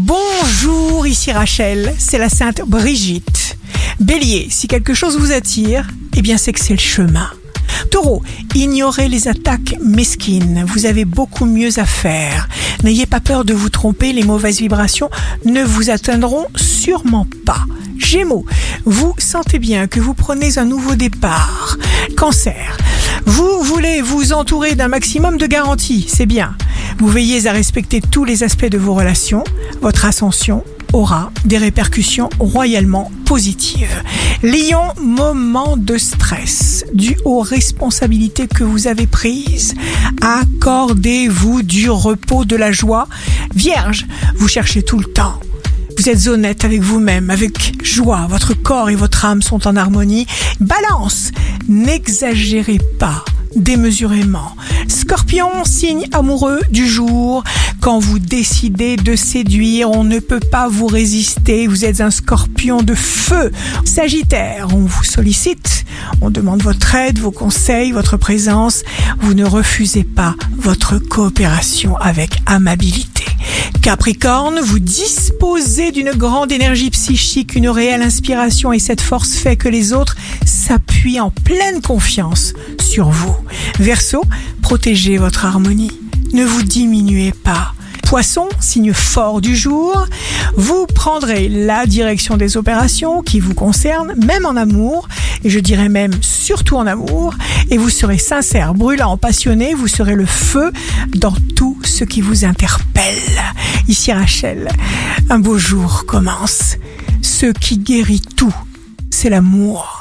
Bonjour, ici Rachel, c'est la Sainte Brigitte. Bélier, si quelque chose vous attire, eh bien c'est que c'est le chemin. Taureau, ignorez les attaques mesquines, vous avez beaucoup mieux à faire. N'ayez pas peur de vous tromper, les mauvaises vibrations ne vous atteindront sûrement pas. Gémeaux, vous sentez bien que vous prenez un nouveau départ. Cancer, vous voulez vous entourer d'un maximum de garanties, c'est bien. Vous veillez à respecter tous les aspects de vos relations. Votre ascension aura des répercussions royalement positives. Lion, moment de stress dû aux responsabilités que vous avez prises. Accordez-vous du repos, de la joie. Vierge, vous cherchez tout le temps. Vous êtes honnête avec vous-même, avec joie. Votre corps et votre âme sont en harmonie. Balance, n'exagérez pas démesurément. Scorpion, signe amoureux du jour. Quand vous décidez de séduire, on ne peut pas vous résister. Vous êtes un scorpion de feu. Sagittaire, on vous sollicite. On demande votre aide, vos conseils, votre présence. Vous ne refusez pas votre coopération avec amabilité. Capricorne, vous disposez d'une grande énergie psychique, une réelle inspiration et cette force fait que les autres s'appuient en pleine confiance sur vous. Verseau, protégez votre harmonie. Ne vous diminuez pas. Poisson, signe fort du jour, vous prendrez la direction des opérations qui vous concernent, même en amour, et je dirais même surtout en amour, et vous serez sincère, brûlant, passionné, vous serez le feu dans tout ce qui vous interpelle. Ici Rachel, un beau jour commence. Ce qui guérit tout, c'est l'amour.